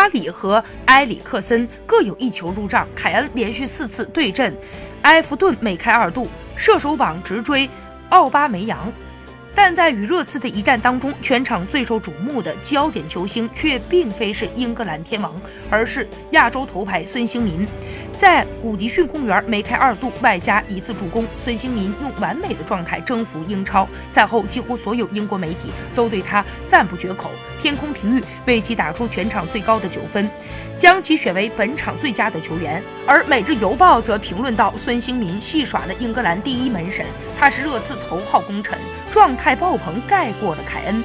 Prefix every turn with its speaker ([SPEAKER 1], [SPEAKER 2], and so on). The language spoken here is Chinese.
[SPEAKER 1] 阿里和埃里克森各有一球入账，凯恩连续四次对阵埃弗顿梅开二度，射手榜直追奥巴梅扬。但在与热刺的一战当中，全场最受瞩目的焦点球星却并非是英格兰天王，而是亚洲头牌孙兴民。在古迪逊公园梅开二度，外加一次助攻，孙兴民用完美的状态征服英超。赛后，几乎所有英国媒体都对他赞不绝口。天空体育为其打出全场最高的九分，将其选为本场最佳的球员。而《每日邮报》则评论到：孙兴民戏耍了英格兰第一门神，他是热刺头号功臣，状态爆棚，盖过了凯恩。